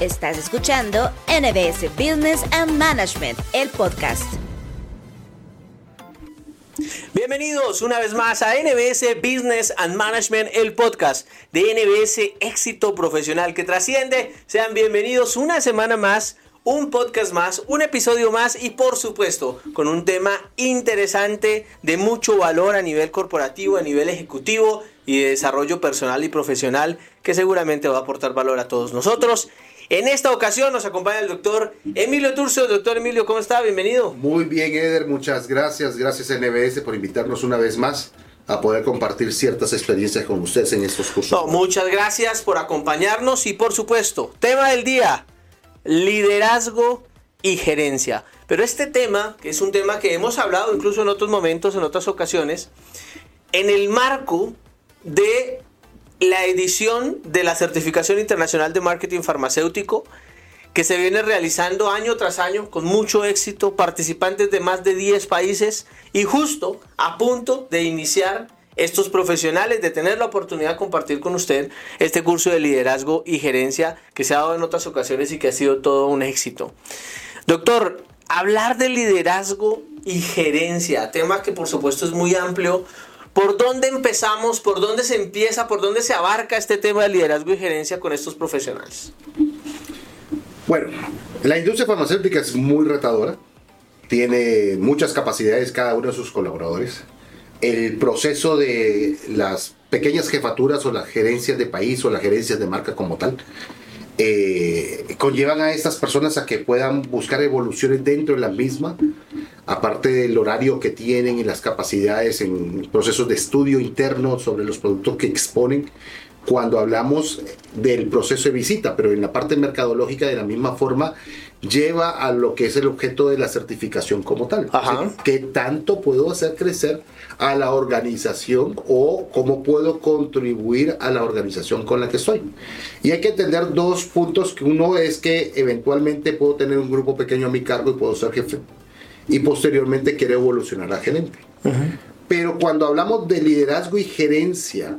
Estás escuchando NBS Business and Management, el podcast. Bienvenidos una vez más a NBS Business and Management, el podcast de NBS Éxito Profesional que trasciende. Sean bienvenidos una semana más, un podcast más, un episodio más y por supuesto con un tema interesante de mucho valor a nivel corporativo, a nivel ejecutivo y de desarrollo personal y profesional que seguramente va a aportar valor a todos nosotros. En esta ocasión nos acompaña el doctor Emilio Turcio. Doctor Emilio, ¿cómo está? Bienvenido. Muy bien, Eder, muchas gracias. Gracias NBS por invitarnos una vez más a poder compartir ciertas experiencias con ustedes en estos cursos. muchas gracias por acompañarnos y por supuesto, tema del día, liderazgo y gerencia. Pero este tema, que es un tema que hemos hablado incluso en otros momentos, en otras ocasiones, en el marco de la edición de la Certificación Internacional de Marketing Farmacéutico que se viene realizando año tras año con mucho éxito, participantes de más de 10 países y justo a punto de iniciar estos profesionales, de tener la oportunidad de compartir con usted este curso de liderazgo y gerencia que se ha dado en otras ocasiones y que ha sido todo un éxito. Doctor, hablar de liderazgo y gerencia, tema que por supuesto es muy amplio, ¿Por dónde empezamos? ¿Por dónde se empieza? ¿Por dónde se abarca este tema de liderazgo y gerencia con estos profesionales? Bueno, la industria farmacéutica es muy retadora. Tiene muchas capacidades cada uno de sus colaboradores. El proceso de las pequeñas jefaturas o las gerencias de país o las gerencias de marca como tal eh, conllevan a estas personas a que puedan buscar evoluciones dentro de la misma, aparte del horario que tienen y las capacidades en procesos de estudio interno sobre los productos que exponen, cuando hablamos del proceso de visita, pero en la parte mercadológica de la misma forma lleva a lo que es el objeto de la certificación como tal. ¿Qué tanto puedo hacer crecer a la organización o cómo puedo contribuir a la organización con la que estoy? Y hay que entender dos puntos, uno es que eventualmente puedo tener un grupo pequeño a mi cargo y puedo ser jefe y posteriormente quiero evolucionar a gerente. Pero cuando hablamos de liderazgo y gerencia,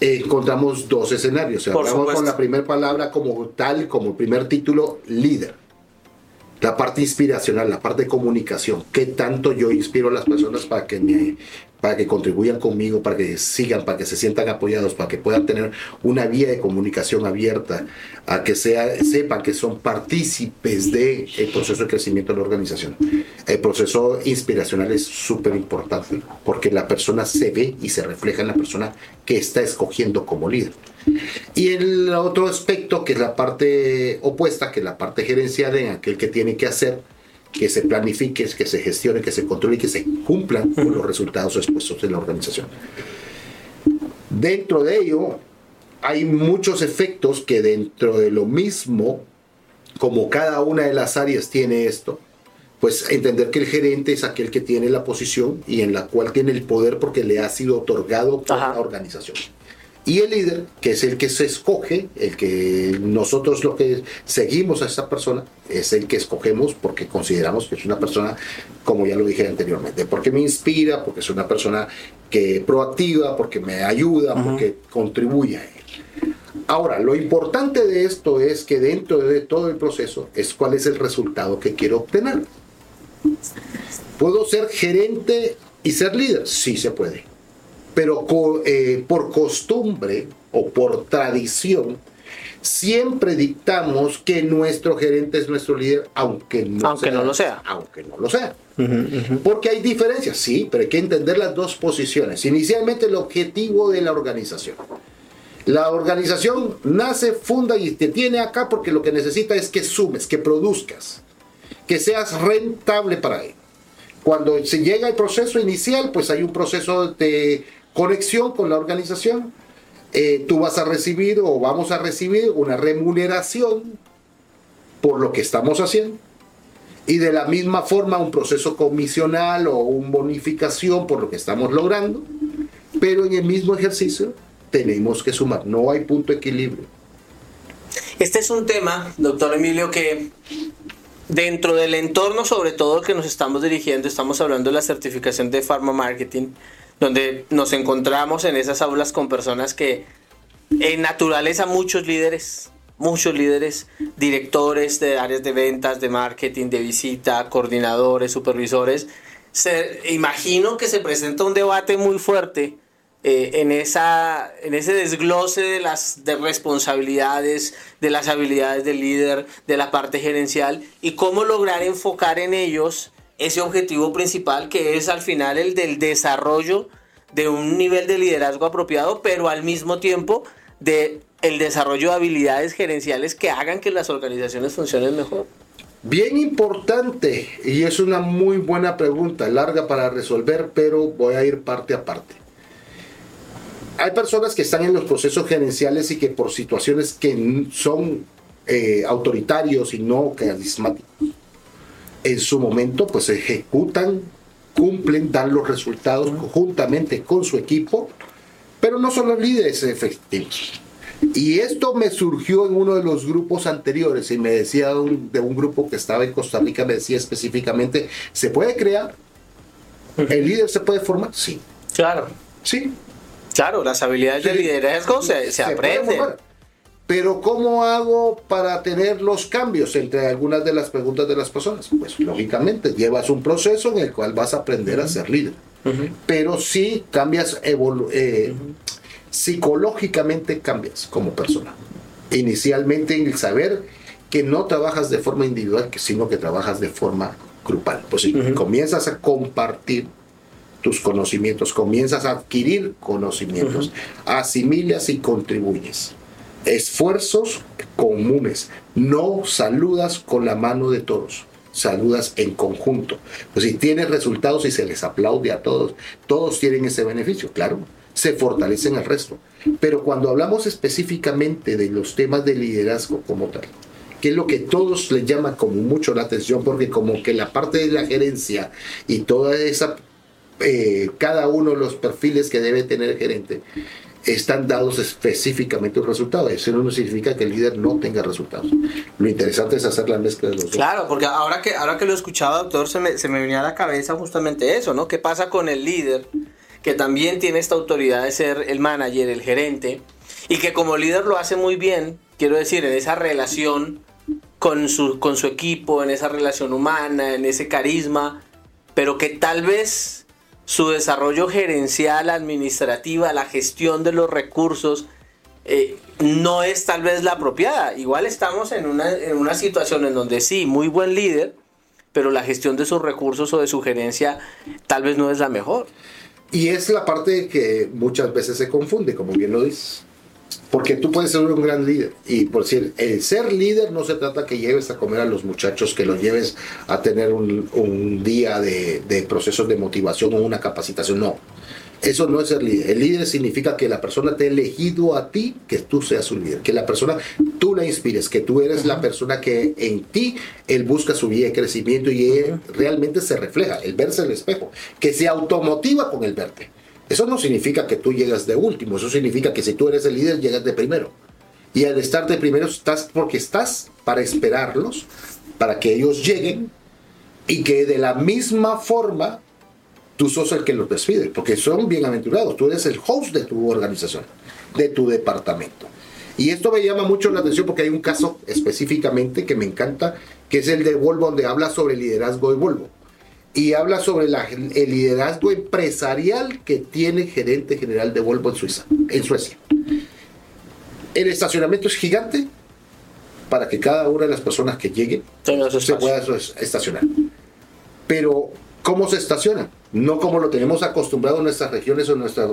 encontramos dos escenarios. O hablamos con la primera palabra como tal, como primer título, líder. La parte inspiracional, la parte de comunicación. ¿Qué tanto yo inspiro a las personas para que me para que contribuyan conmigo, para que sigan, para que se sientan apoyados, para que puedan tener una vía de comunicación abierta, a que sea, sepan que son partícipes del proceso de crecimiento de la organización. El proceso inspiracional es súper importante porque la persona se ve y se refleja en la persona que está escogiendo como líder. Y el otro aspecto, que es la parte opuesta, que es la parte gerencial en aquel que tiene que hacer, que se planifique, que se gestione, que se controle y que se cumplan con los resultados expuestos en la organización. Dentro de ello, hay muchos efectos que dentro de lo mismo, como cada una de las áreas tiene esto, pues entender que el gerente es aquel que tiene la posición y en la cual tiene el poder porque le ha sido otorgado por la organización. Y el líder, que es el que se escoge, el que nosotros lo que seguimos a esa persona, es el que escogemos porque consideramos que es una persona, como ya lo dije anteriormente, porque me inspira, porque es una persona que proactiva, porque me ayuda, porque contribuye a él. Ahora, lo importante de esto es que dentro de todo el proceso es cuál es el resultado que quiero obtener. ¿Puedo ser gerente y ser líder? Sí se puede pero eh, por costumbre o por tradición, siempre dictamos que nuestro gerente es nuestro líder, aunque no, aunque no lo sea. Aunque no lo sea. Porque hay diferencias, sí, pero hay que entender las dos posiciones. Inicialmente el objetivo de la organización. La organización nace, funda y te tiene acá porque lo que necesita es que sumes, que produzcas, que seas rentable para él. Cuando se llega al proceso inicial, pues hay un proceso de conexión con la organización, eh, tú vas a recibir o vamos a recibir una remuneración por lo que estamos haciendo. Y de la misma forma un proceso comisional o una bonificación por lo que estamos logrando. Pero en el mismo ejercicio tenemos que sumar, no hay punto de equilibrio. Este es un tema, doctor Emilio, que dentro del entorno sobre todo que nos estamos dirigiendo, estamos hablando de la certificación de Pharma Marketing, donde nos encontramos en esas aulas con personas que en naturaleza muchos líderes muchos líderes, directores de áreas de ventas, de marketing, de visita, coordinadores, supervisores. Se, imagino que se presenta un debate muy fuerte eh, en, esa, en ese desglose de las de responsabilidades, de las habilidades del líder, de la parte gerencial y cómo lograr enfocar en ellos ese objetivo principal que es al final el del desarrollo de un nivel de liderazgo apropiado, pero al mismo tiempo de el desarrollo de habilidades gerenciales que hagan que las organizaciones funcionen mejor. Bien importante, y es una muy buena pregunta, larga para resolver, pero voy a ir parte a parte hay personas que están en los procesos gerenciales y que por situaciones que son eh, autoritarios y no carismáticos, en su momento pues ejecutan, cumplen, dan los resultados conjuntamente con su equipo, pero no son los líderes efectivos. Y esto me surgió en uno de los grupos anteriores y me decía de un, de un grupo que estaba en Costa Rica, me decía específicamente, ¿se puede crear? ¿El líder se puede formar? Sí. Claro. Sí, Claro, las habilidades de liderazgo se, se, aprenden. Pero ¿cómo hago para tener los cambios entre algunas de las preguntas de las personas? Pues lógicamente llevas un proceso en el cual vas a aprender a ser líder. Pero sí cambias, eh, psicológicamente cambias como persona. Inicialmente en el saber que no trabajas de forma individual, sino que trabajas de forma grupal. Pues si comienzas a compartir tus conocimientos, comienzas a adquirir conocimientos, asimilas y contribuyes. Esfuerzos comunes, no saludas con la mano de todos, saludas en conjunto. Pues si tienes resultados y se les aplaude a todos, todos tienen ese beneficio, claro, se fortalecen el resto. Pero cuando hablamos específicamente de los temas de liderazgo como tal, que es lo que todos les llama como mucho la atención, porque como que la parte de la gerencia y toda esa eh, cada uno de los perfiles que debe tener el gerente están dados específicamente un resultado. Eso no significa que el líder no tenga resultados. Lo interesante es hacer la mezcla de los dos. Claro, porque ahora que, ahora que lo escuchaba, doctor, se me, se me venía a la cabeza justamente eso, ¿no? ¿Qué pasa con el líder que también tiene esta autoridad de ser el manager, el gerente, y que como líder lo hace muy bien, quiero decir, en esa relación con su, con su equipo, en esa relación humana, en ese carisma, pero que tal vez su desarrollo gerencial, administrativa, la gestión de los recursos, eh, no es tal vez la apropiada. Igual estamos en una, en una situación en donde sí, muy buen líder, pero la gestión de sus recursos o de su gerencia tal vez no es la mejor. Y es la parte que muchas veces se confunde, como bien lo dices. Porque tú puedes ser un gran líder. Y por decir, el ser líder no se trata que lleves a comer a los muchachos, que los lleves a tener un, día de, de, procesos de motivación o una capacitación. No. Eso no es ser líder. El líder significa que la persona te ha elegido a ti que tú seas su líder. Que la persona tú la inspires, que tú eres la persona que en ti él busca su vida de crecimiento y él realmente se refleja, el verse en el espejo, que se automotiva con el verte. Eso no significa que tú llegas de último, eso significa que si tú eres el líder, llegas de primero. Y al estar de primero estás porque estás para esperarlos, para que ellos lleguen y que de la misma forma tú sos el que los despide, porque son bienaventurados, tú eres el host de tu organización, de tu departamento. Y esto me llama mucho la atención porque hay un caso específicamente que me encanta, que es el de Volvo, donde habla sobre liderazgo de Volvo y habla sobre el liderazgo empresarial que tiene gerente general de Volvo en Suiza, en Suecia. El estacionamiento es gigante para que cada una de las personas que lleguen se pueda estacionar. Pero ¿cómo se estaciona? no como lo tenemos acostumbrado en nuestras regiones o en nuestra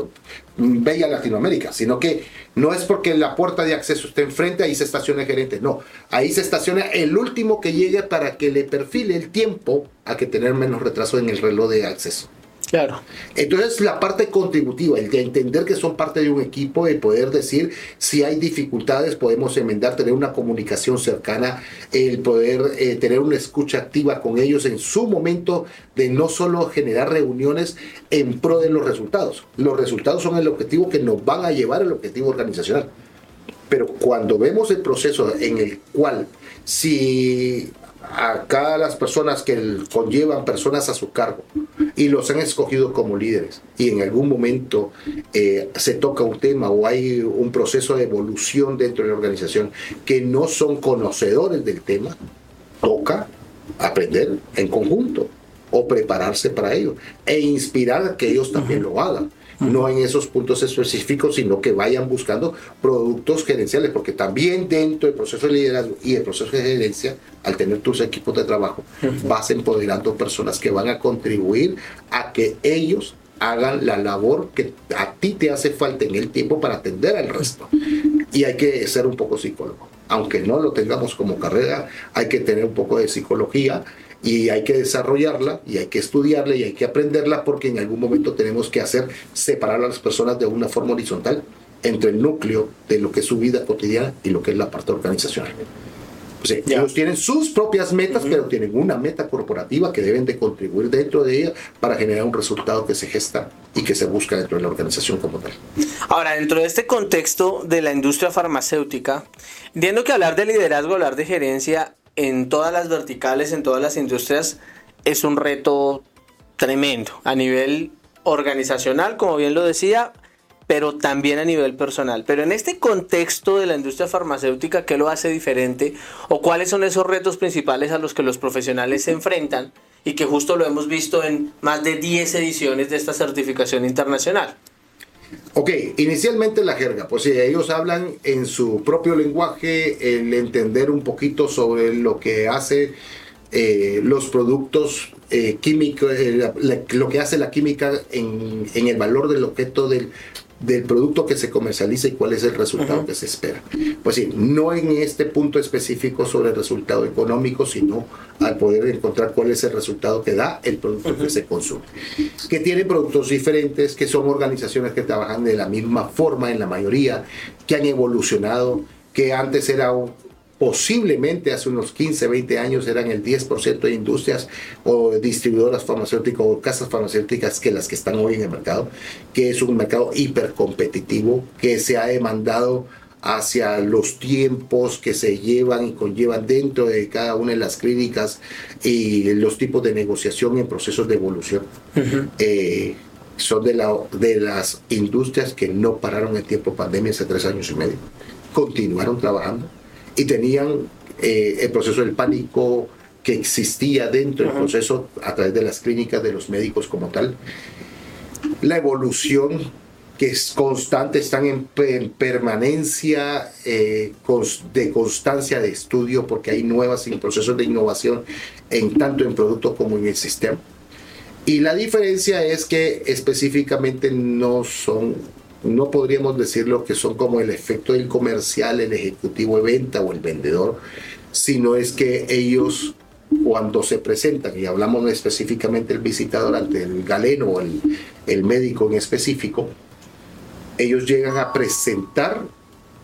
bella Latinoamérica, sino que no es porque la puerta de acceso esté enfrente, ahí se estaciona el gerente, no, ahí se estaciona el último que llegue para que le perfile el tiempo a que tener menos retraso en el reloj de acceso. Claro. Entonces la parte contributiva, el de entender que son parte de un equipo, de poder decir si hay dificultades podemos enmendar, tener una comunicación cercana, el poder eh, tener una escucha activa con ellos en su momento de no solo generar reuniones en pro de los resultados. Los resultados son el objetivo que nos van a llevar al objetivo organizacional. Pero cuando vemos el proceso en el cual si a cada las personas que conllevan personas a su cargo y los han escogido como líderes. Y en algún momento eh, se toca un tema o hay un proceso de evolución dentro de la organización que no son conocedores del tema, toca aprender en conjunto o prepararse para ello e inspirar a que ellos también lo hagan no en esos puntos específicos, sino que vayan buscando productos gerenciales, porque también dentro del proceso de liderazgo y el proceso de gerencia, al tener tus equipos de trabajo, vas empoderando personas que van a contribuir a que ellos hagan la labor que a ti te hace falta en el tiempo para atender al resto. Y hay que ser un poco psicólogo. Aunque no lo tengamos como carrera, hay que tener un poco de psicología y hay que desarrollarla y hay que estudiarla y hay que aprenderla porque en algún momento tenemos que hacer separar a las personas de una forma horizontal entre el núcleo de lo que es su vida cotidiana y lo que es la parte organizacional. ellos tienen sus propias metas, pero tienen una meta corporativa que deben de contribuir dentro de ella para generar un resultado que se gesta y que se busca dentro de la organización como tal. Ahora, dentro de este contexto de la industria farmacéutica, entiendo que hablar de liderazgo, hablar de gerencia en todas las verticales, en todas las industrias, es un reto tremendo a nivel organizacional, como bien lo decía, pero también a nivel personal. Pero en este contexto de la industria farmacéutica, ¿qué lo hace diferente? ¿O cuáles son esos retos principales a los que los profesionales se enfrentan? Y que justo lo hemos visto en más de 10 ediciones de esta certificación internacional. Ok, inicialmente la jerga, pues si ellos hablan en su propio lenguaje, el entender un poquito sobre lo que hace eh, los productos eh, químicos, eh, lo que hace la química en, en, el valor del objeto del del producto que se comercializa y cuál es el resultado que se espera. Pues sí, no en este punto específico sobre el resultado económico, sino al poder encontrar cuál es el resultado que da el producto que se consume. Que tiene productos diferentes, que son organizaciones que trabajan de la misma forma en la mayoría, que han evolucionado, que antes era un, posiblemente hace unos 15, 20 años eran el 10% de industrias o distribuidoras farmacéuticas o casas farmacéuticas que las que están hoy en el mercado, que es un mercado hipercompetitivo, que se ha demandado hacia los tiempos que se llevan y conllevan dentro de cada una de las clínicas y los tipos de negociación en procesos de evolución. Eh, son de, la, de las industrias que no pararon el tiempo pandemia hace tres años y medio. Continuaron trabajando y tenían eh, el proceso del pánico que existía dentro del proceso a través de las clínicas de los médicos como tal. La evolución que es constante, están en, permanencia eh, de constancia de estudio porque hay nuevos procesos de innovación en tanto en producto como en el sistema. Y la diferencia es que específicamente no son no podríamos decirlo que son como el efecto del comercial, el ejecutivo de venta o el vendedor, sino es que ellos cuando se presentan, y hablamos específicamente del visitador ante el galeno o el, el médico en específico, ellos llegan a presentar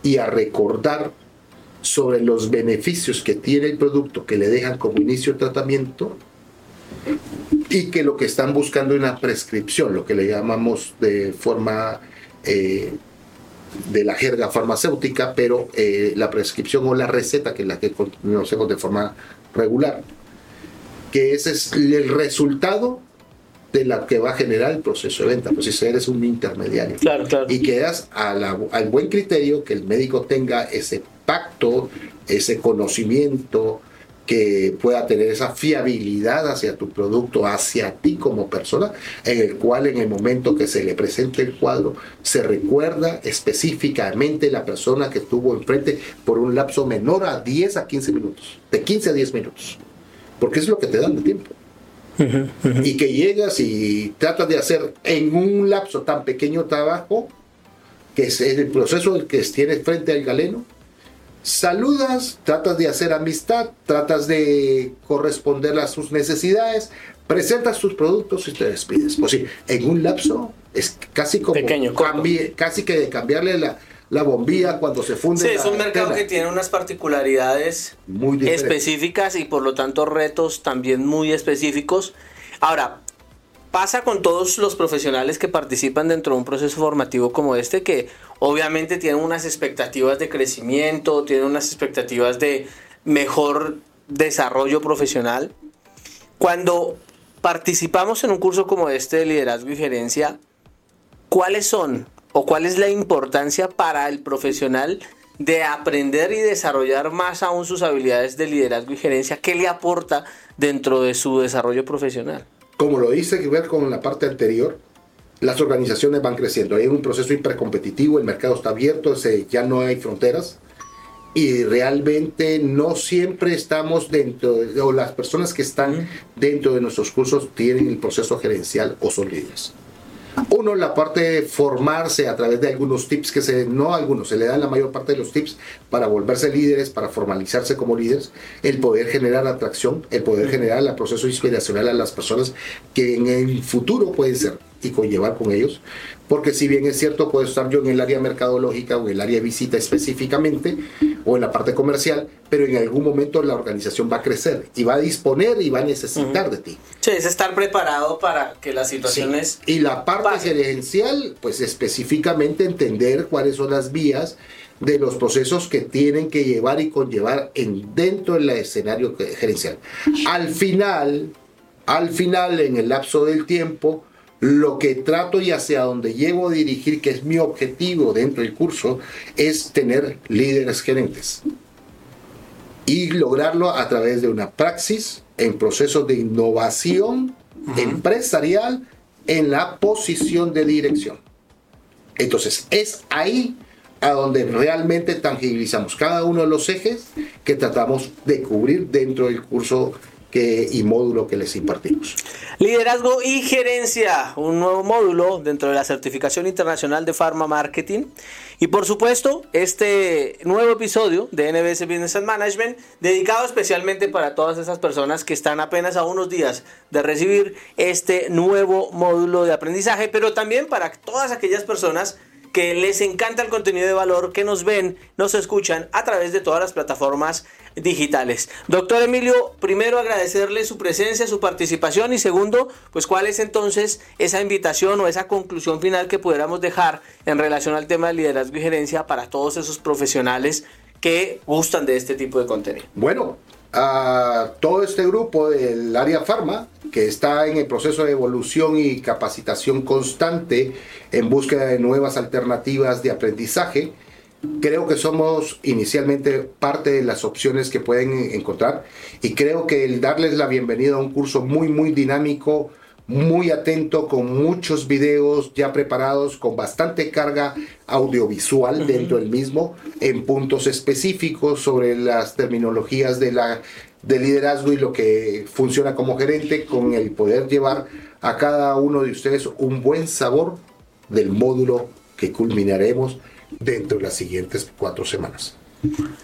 y a recordar sobre los beneficios que tiene el producto que le dejan como inicio de tratamiento y que lo que están buscando es una prescripción, lo que le llamamos de forma eh, de la jerga farmacéutica, pero eh, la prescripción o la receta, que es la que conocemos de forma regular, que ese es el resultado de la que va a generar el proceso de venta. Pues si eres un intermediario claro, y quedas al buen criterio que el médico tenga ese pacto, ese conocimiento, que pueda tener esa fiabilidad hacia tu producto, hacia ti como persona, en el cual en el momento que se le presente el cuadro, se recuerda específicamente la persona que estuvo enfrente por un lapso menor a 10 a 15 minutos, de 15 a 10 minutos, porque es lo que te dan de tiempo. Y que llegas y tratas de hacer en un lapso tan pequeño trabajo, que es el proceso que tienes frente al galeno, saludas, tratas de hacer amistad, tratas de corresponder a sus necesidades, presentas tus productos y te despides. Pues sí, en un lapso es casi como Pequeño, casi que de cambiarle la, la bombilla cuando se funde. Sí, es un mercado que tiene unas particularidades muy específicas y por lo tanto retos también muy específicos. Ahora, pasa con todos los profesionales que participan dentro de un proceso formativo como este, que obviamente tienen unas expectativas de crecimiento, tienen unas expectativas de mejor desarrollo profesional. Cuando participamos en un curso como este de liderazgo y gerencia, ¿cuáles son o cuál es la importancia para el profesional de aprender y desarrollar más aún sus habilidades de liderazgo y gerencia? ¿Qué le aporta dentro de su desarrollo profesional? Como lo dice que ver con la parte anterior, las organizaciones van creciendo. Hay un proceso hipercompetitivo, el mercado está abierto, ya no hay fronteras y realmente no siempre estamos dentro, o las personas que están dentro de nuestros cursos tienen el proceso gerencial o son líderes. Uno, la parte de formarse a través de algunos tips que se, no algunos, se le dan la mayor parte de los tips para volverse líderes, para formalizarse como líderes, el poder generar atracción, el poder generar el proceso inspiracional a las personas que en el futuro pueden ser y conllevar con ellos, porque si bien es cierto, puedo estar yo en el área mercadológica o en el área de visita específicamente, o en la parte comercial, pero en algún momento la organización va a crecer y va a disponer y va a necesitar de ti. Sí, es estar preparado para que las situaciones... Y la parte gerencial, pues específicamente entender cuáles son las vías de los procesos que tienen que llevar y conllevar en, dentro del escenario gerencial. Al final, al final, en el lapso del tiempo, lo que trato y hacia donde llevo a dirigir, que es mi objetivo dentro del curso, es tener líderes gerentes. Y lograrlo a través de una praxis en procesos de innovación empresarial en la posición de dirección. Entonces, es ahí a donde realmente tangibilizamos cada uno de los ejes que tratamos de cubrir dentro del curso que, y módulo que les impartimos. Liderazgo y gerencia, un nuevo módulo dentro de la certificación internacional de Pharma Marketing. Y por supuesto, este nuevo episodio de NBS Business and Management, dedicado especialmente para todas esas personas que están apenas a unos días de recibir este nuevo módulo de aprendizaje, pero también para todas aquellas personas que les encanta el contenido de valor, que nos ven, nos escuchan a través de todas las plataformas digitales. Doctor Emilio, primero agradecerle su presencia, su participación y segundo, pues cuál es entonces esa invitación o esa conclusión final que pudiéramos dejar en relación al tema de liderazgo y gerencia para todos esos profesionales que gustan de este tipo de contenido. Bueno, a todo este grupo del área farma que está en el proceso de evolución y capacitación constante en búsqueda de nuevas alternativas de aprendizaje. Creo que somos inicialmente parte de las opciones que pueden encontrar y creo que el darles la bienvenida a un curso muy muy dinámico, muy atento, con muchos videos ya preparados, con bastante carga audiovisual dentro del mismo, en puntos específicos sobre las terminologías de, la, de liderazgo y lo que funciona como gerente, con el poder llevar a cada uno de ustedes un buen sabor del módulo que culminaremos dentro de las siguientes cuatro semanas.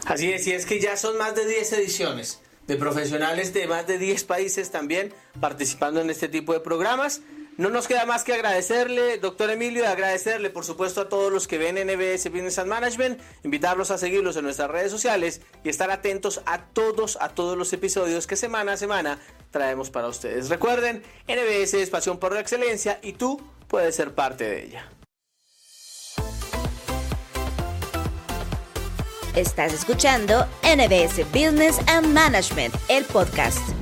Así es, y es que ya son más de 10 ediciones de profesionales de más de 10 países también participando en este tipo de programas. No nos queda más que agradecerle, doctor Emilio, y agradecerle, por supuesto, a todos los que ven NBS Business and Management, invitarlos a seguirlos en nuestras redes sociales y estar atentos a todos, a todos los episodios que semana a semana traemos para ustedes. Recuerden, NBS es pasión por la excelencia y tú puedes ser parte de ella. Estás escuchando NBS Business and Management, el podcast.